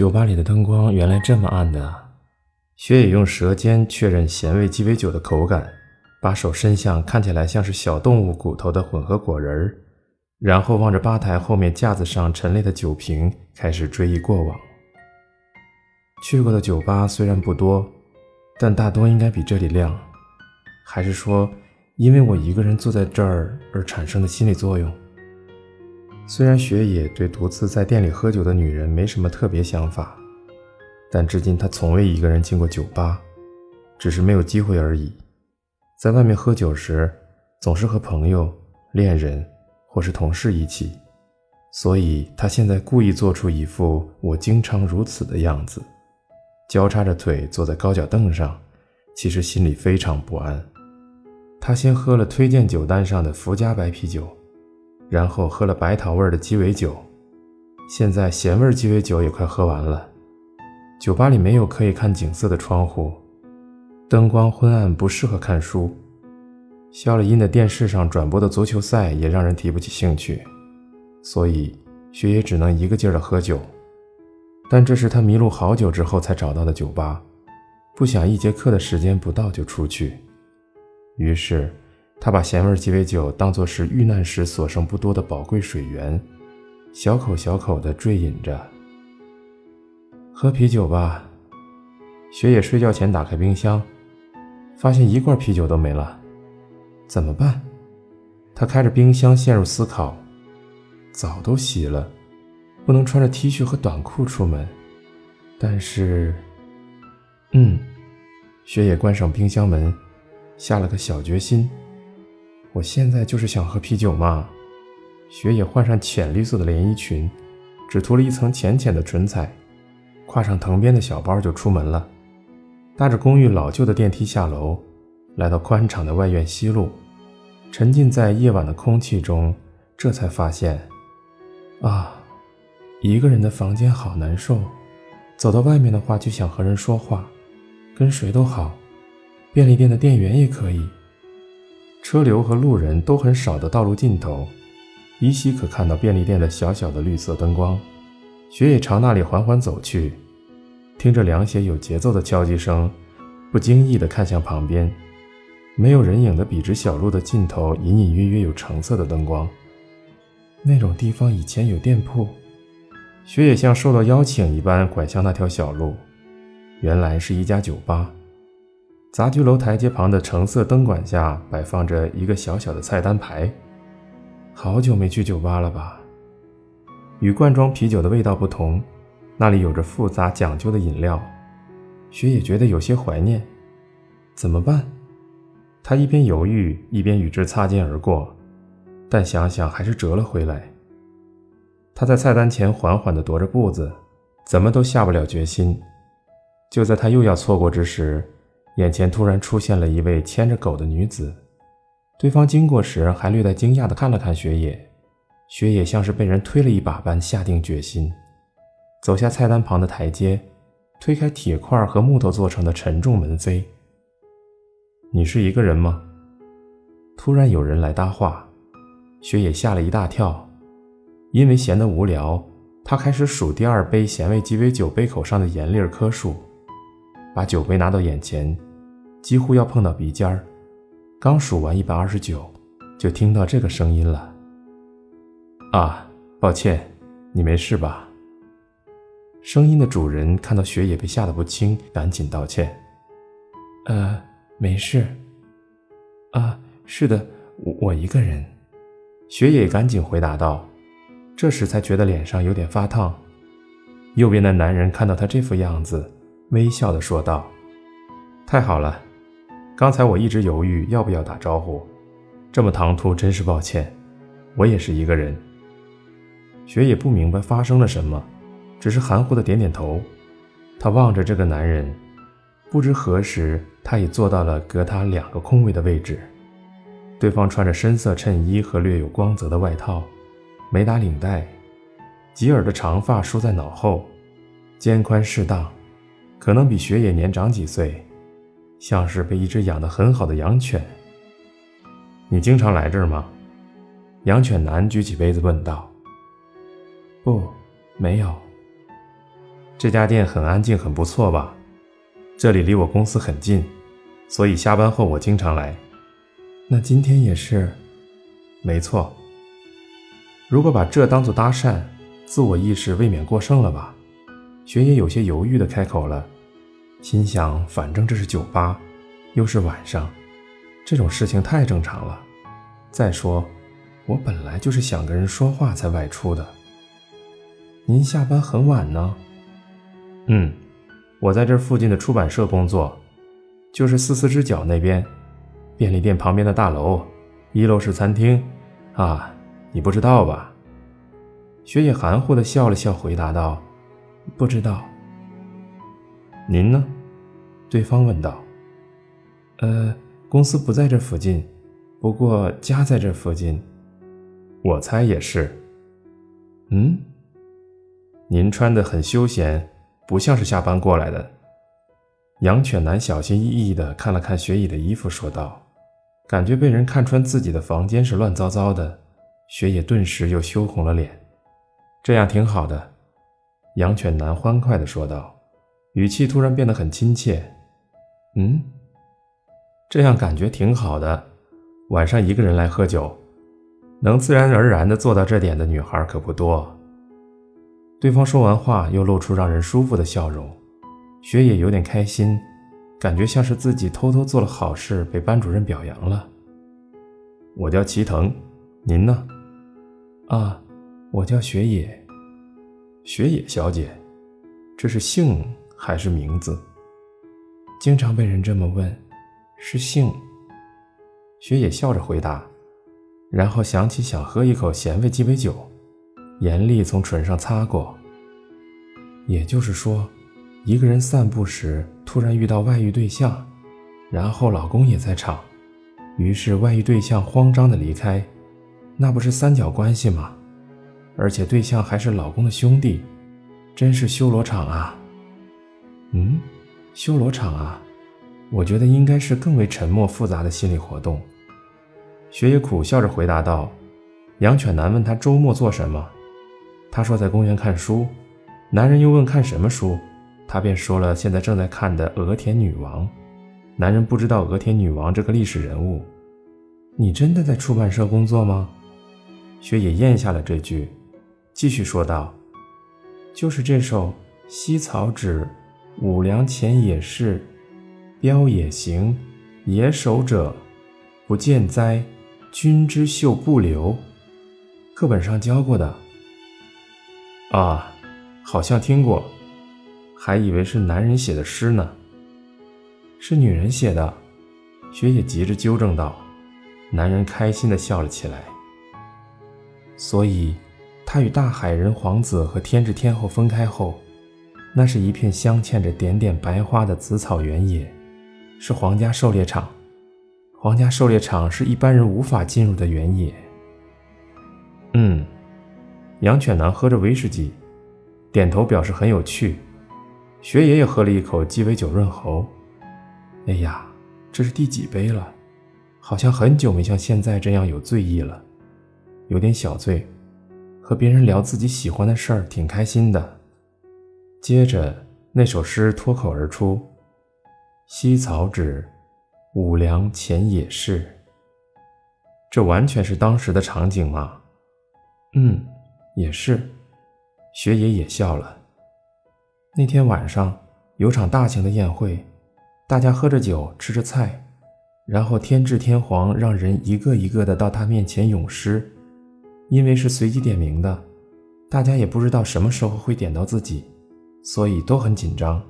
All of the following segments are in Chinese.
酒吧里的灯光原来这么暗的。雪野用舌尖确认咸味鸡尾酒的口感，把手伸向看起来像是小动物骨头的混合果仁儿，然后望着吧台后面架子上陈列的酒瓶，开始追忆过往。去过的酒吧虽然不多，但大多应该比这里亮。还是说，因为我一个人坐在这儿而产生的心理作用？虽然雪野对独自在店里喝酒的女人没什么特别想法，但至今他从未一个人进过酒吧，只是没有机会而已。在外面喝酒时，总是和朋友、恋人或是同事一起，所以他现在故意做出一副我经常如此的样子，交叉着腿坐在高脚凳上，其实心里非常不安。他先喝了推荐酒单上的福佳白啤酒。然后喝了白桃味的鸡尾酒，现在咸味鸡尾酒也快喝完了。酒吧里没有可以看景色的窗户，灯光昏暗，不适合看书。消了音的电视上转播的足球赛也让人提不起兴趣，所以雪野只能一个劲儿的喝酒。但这是他迷路好久之后才找到的酒吧，不想一节课的时间不到就出去，于是。他把咸味鸡尾酒当作是遇难时所剩不多的宝贵水源，小口小口地坠饮着。喝啤酒吧。雪野睡觉前打开冰箱，发现一罐啤酒都没了，怎么办？他开着冰箱陷入思考。澡都洗了，不能穿着 T 恤和短裤出门。但是，嗯，雪野关上冰箱门，下了个小决心。我现在就是想喝啤酒嘛。雪野换上浅绿色的连衣裙，只涂了一层浅浅的唇彩，挎上藤编的小包就出门了。搭着公寓老旧的电梯下楼，来到宽敞的外院西路，沉浸在夜晚的空气中，这才发现，啊，一个人的房间好难受。走到外面的话就想和人说话，跟谁都好，便利店的店员也可以。车流和路人都很少的道路尽头，依稀可看到便利店的小小的绿色灯光。雪野朝那里缓缓走去，听着凉鞋有节奏的敲击声，不经意地看向旁边，没有人影的笔直小路的尽头，隐隐约约有橙色的灯光。那种地方以前有店铺。雪野像受到邀请一般拐向那条小路，原来是一家酒吧。杂居楼台阶旁的橙色灯管下摆放着一个小小的菜单牌。好久没去酒吧了吧？与罐装啤酒的味道不同，那里有着复杂讲究的饮料。雪野觉得有些怀念。怎么办？他一边犹豫，一边与之擦肩而过，但想想还是折了回来。他在菜单前缓缓地踱着步子，怎么都下不了决心。就在他又要错过之时，眼前突然出现了一位牵着狗的女子，对方经过时还略带惊讶地看了看雪野，雪野像是被人推了一把般下定决心，走下菜单旁的台阶，推开铁块和木头做成的沉重门扉。你是一个人吗？突然有人来搭话，雪野吓了一大跳，因为闲得无聊，他开始数第二杯咸味鸡尾酒杯口上的盐粒颗数，把酒杯拿到眼前。几乎要碰到鼻尖儿，刚数完一百二十九，就听到这个声音了。啊，抱歉，你没事吧？声音的主人看到雪野被吓得不轻，赶紧道歉。呃，没事。啊，是的，我我一个人。雪野赶紧回答道，这时才觉得脸上有点发烫。右边的男人看到他这副样子，微笑的说道：“太好了。”刚才我一直犹豫要不要打招呼，这么唐突，真是抱歉。我也是一个人。雪野不明白发生了什么，只是含糊的点点头。他望着这个男人，不知何时他已坐到了隔他两个空位的位置。对方穿着深色衬衣和略有光泽的外套，没打领带，及耳的长发梳在脑后，肩宽适当，可能比雪野年长几岁。像是被一只养得很好的羊犬。你经常来这儿吗？羊犬男举起杯子问道。不，没有。这家店很安静，很不错吧？这里离我公司很近，所以下班后我经常来。那今天也是？没错。如果把这当做搭讪，自我意识未免过剩了吧？雪野有些犹豫地开口了，心想：反正这是酒吧，又是晚上，这种事情太正常了。再说，我本来就是想跟人说话才外出的。您下班很晚呢？嗯，我在这附近的出版社工作，就是四四之角那边，便利店旁边的大楼，一楼是餐厅。啊，你不知道吧？雪野含糊地笑了笑，回答道：“不知道。”您呢？对方问道。“呃，公司不在这附近，不过家在这附近。我猜也是。嗯，您穿得很休闲。”不像是下班过来的。养犬男小心翼翼地看了看雪野的衣服，说道：“感觉被人看穿自己的房间是乱糟糟的。”雪野顿时又羞红了脸。这样挺好的，养犬男欢快地说道，语气突然变得很亲切。“嗯，这样感觉挺好的。晚上一个人来喝酒，能自然而然地做到这点的女孩可不多。”对方说完话，又露出让人舒服的笑容。雪野有点开心，感觉像是自己偷偷做了好事，被班主任表扬了。我叫齐藤，您呢？啊，我叫雪野。雪野小姐，这是姓还是名字？经常被人这么问，是姓。雪野笑着回答，然后想起想喝一口咸味鸡尾酒。严厉从唇上擦过。也就是说，一个人散步时突然遇到外遇对象，然后老公也在场，于是外遇对象慌张的离开，那不是三角关系吗？而且对象还是老公的兄弟，真是修罗场啊！嗯，修罗场啊，我觉得应该是更为沉默复杂的心理活动。雪野苦笑着回答道。养犬男问他周末做什么。他说在公园看书，男人又问看什么书，他便说了现在正在看的《俄田女王》。男人不知道俄田女王这个历史人物。你真的在出版社工作吗？雪野咽下了这句，继续说道：“就是这首‘西草纸，五粮前也是，标也行，野守者，不见哉？君之秀不留’，课本上教过的。”啊，好像听过，还以为是男人写的诗呢。是女人写的，雪野急着纠正道。男人开心地笑了起来。所以，他与大海人皇子和天智天后分开后，那是一片镶嵌着点点白花的紫草原野，是皇家狩猎场。皇家狩猎场是一般人无法进入的原野。嗯。养犬男喝着威士忌，点头表示很有趣。雪野也喝了一口鸡尾酒润喉。哎呀，这是第几杯了？好像很久没像现在这样有醉意了，有点小醉。和别人聊自己喜欢的事儿，挺开心的。接着那首诗脱口而出：“西草纸，五粮前野市。”这完全是当时的场景嘛？嗯。也是，雪野也笑了。那天晚上有场大型的宴会，大家喝着酒，吃着菜，然后天智天皇让人一个一个的到他面前咏诗。因为是随机点名的，大家也不知道什么时候会点到自己，所以都很紧张。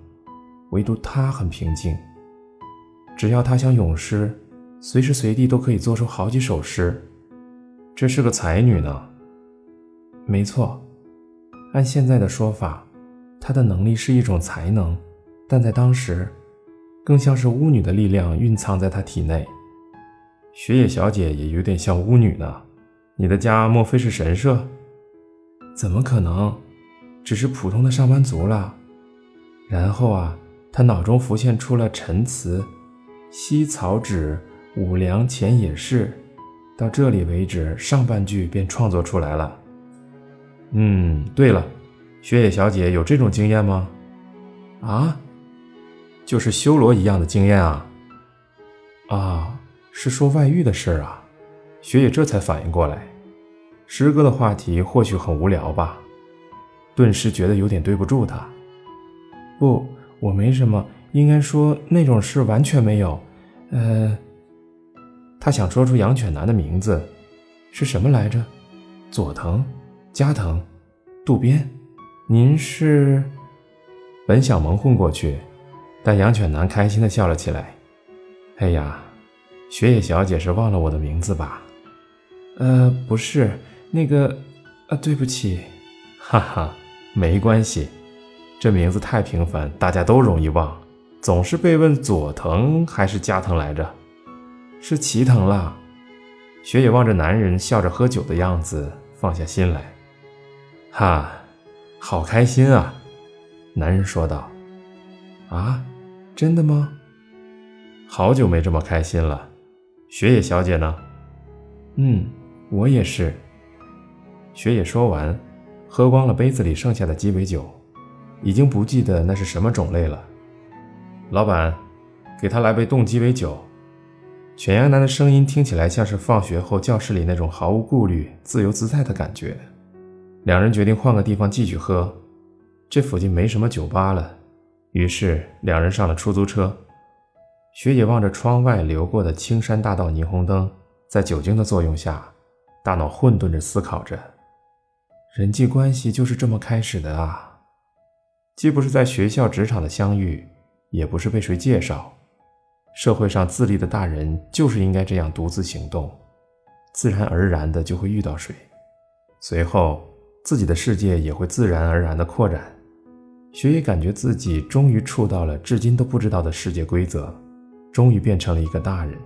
唯独他很平静，只要他想咏诗，随时随地都可以做出好几首诗。这是个才女呢。没错，按现在的说法，她的能力是一种才能，但在当时，更像是巫女的力量蕴藏在她体内。雪野小姐也有点像巫女呢，你的家莫非是神社？怎么可能，只是普通的上班族了。然后啊，他脑中浮现出了陈词：“西草纸，五粮前野市。”到这里为止，上半句便创作出来了。嗯，对了，雪野小姐有这种经验吗？啊，就是修罗一样的经验啊！啊，是说外遇的事儿啊！雪野这才反应过来，师哥的话题或许很无聊吧，顿时觉得有点对不住他。不，我没什么，应该说那种事完全没有。呃，他想说出养犬男的名字，是什么来着？佐藤、加藤、渡边，您是？本想蒙混过去，但养犬男开心的笑了起来。哎呀，雪野小姐是忘了我的名字吧？呃，不是，那个，啊，对不起，哈哈，没关系，这名字太平凡，大家都容易忘，总是被问佐藤还是加藤来着？是齐藤啦。雪野望着男人笑着喝酒的样子，放下心来。哈，好开心啊！男人说道：“啊，真的吗？好久没这么开心了。雪野小姐呢？嗯，我也是。”雪野说完，喝光了杯子里剩下的鸡尾酒，已经不记得那是什么种类了。老板，给他来杯冻鸡尾酒。犬牙男的声音听起来像是放学后教室里那种毫无顾虑、自由自在的感觉。两人决定换个地方继续喝。这附近没什么酒吧了，于是两人上了出租车。雪野望着窗外流过的青山大道霓虹灯，在酒精的作用下，大脑混沌着思考着：人际关系就是这么开始的啊！既不是在学校、职场的相遇，也不是被谁介绍，社会上自立的大人就是应该这样独自行动，自然而然的就会遇到谁，随后自己的世界也会自然而然的扩展。雪野感觉自己终于触到了至今都不知道的世界规则，终于变成了一个大人。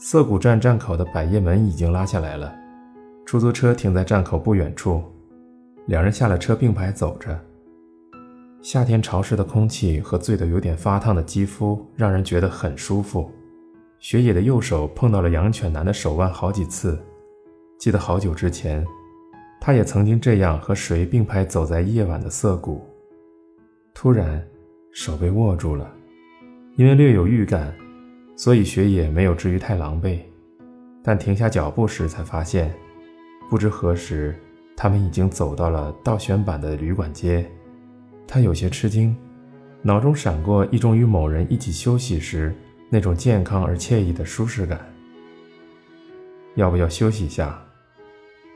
涩谷站站口的百叶门已经拉下来了，出租车停在站口不远处，两人下了车并排走着。夏天潮湿的空气和醉得有点发烫的肌肤让人觉得很舒服。雪野的右手碰到了养犬男的手腕好几次，记得好久之前，他也曾经这样和谁并排走在夜晚的涩谷。突然，手被握住了，因为略有预感，所以雪野没有至于太狼狈。但停下脚步时，才发现，不知何时，他们已经走到了倒悬板的旅馆街。他有些吃惊，脑中闪过一种与某人一起休息时那种健康而惬意的舒适感。要不要休息一下？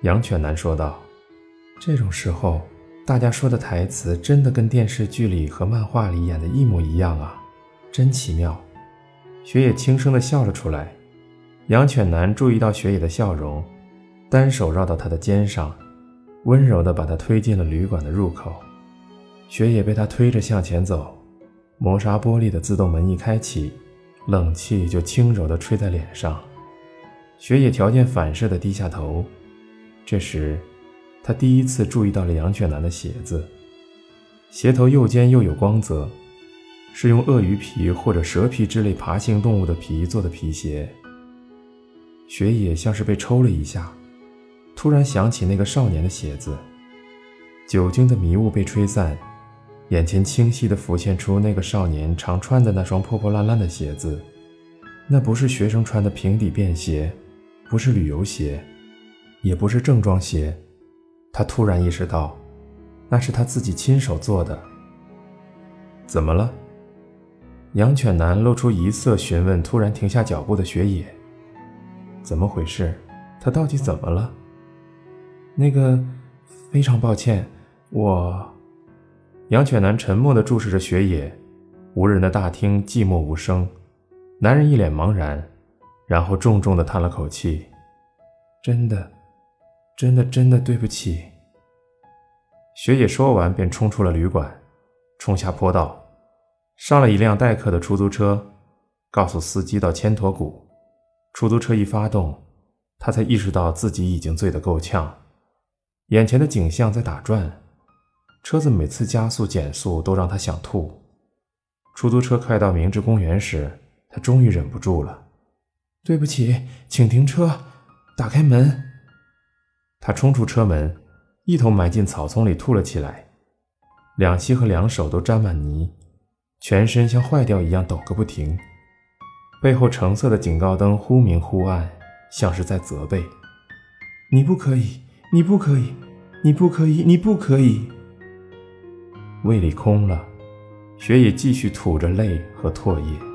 养犬男说道。这种时候。大家说的台词真的跟电视剧里和漫画里演的一模一样啊，真奇妙！雪野轻声地笑了出来。养犬男注意到雪野的笑容，单手绕到她的肩上，温柔地把她推进了旅馆的入口。雪野被他推着向前走，磨砂玻璃的自动门一开启，冷气就轻柔地吹在脸上。雪野条件反射地低下头，这时。他第一次注意到了养犬男的鞋子，鞋头又尖又有光泽，是用鳄鱼皮或者蛇皮之类爬行动物的皮做的皮鞋。雪野像是被抽了一下，突然想起那个少年的鞋子。酒精的迷雾被吹散，眼前清晰地浮现出那个少年常穿的那双破破烂烂的鞋子。那不是学生穿的平底便鞋，不是旅游鞋，也不是正装鞋。他突然意识到，那是他自己亲手做的。怎么了？养犬男露出疑色，询问突然停下脚步的雪野：“怎么回事？他到底怎么了？”那个，非常抱歉，我。养犬男沉默地注视着雪野，无人的大厅寂寞无声。男人一脸茫然，然后重重地叹了口气：“真的。”真的，真的对不起。雪野说完，便冲出了旅馆，冲下坡道，上了一辆代客的出租车，告诉司机到千驼谷。出租车一发动，他才意识到自己已经醉得够呛，眼前的景象在打转，车子每次加速减速都让他想吐。出租车快到明治公园时，他终于忍不住了：“对不起，请停车，打开门。”他冲出车门，一头埋进草丛里吐了起来。两膝和两手都沾满泥，全身像坏掉一样抖个不停。背后橙色的警告灯忽明忽暗，像是在责备：“你不可以，你不可以，你不可以，你不可以。”胃里空了，雪也继续吐着泪和唾液。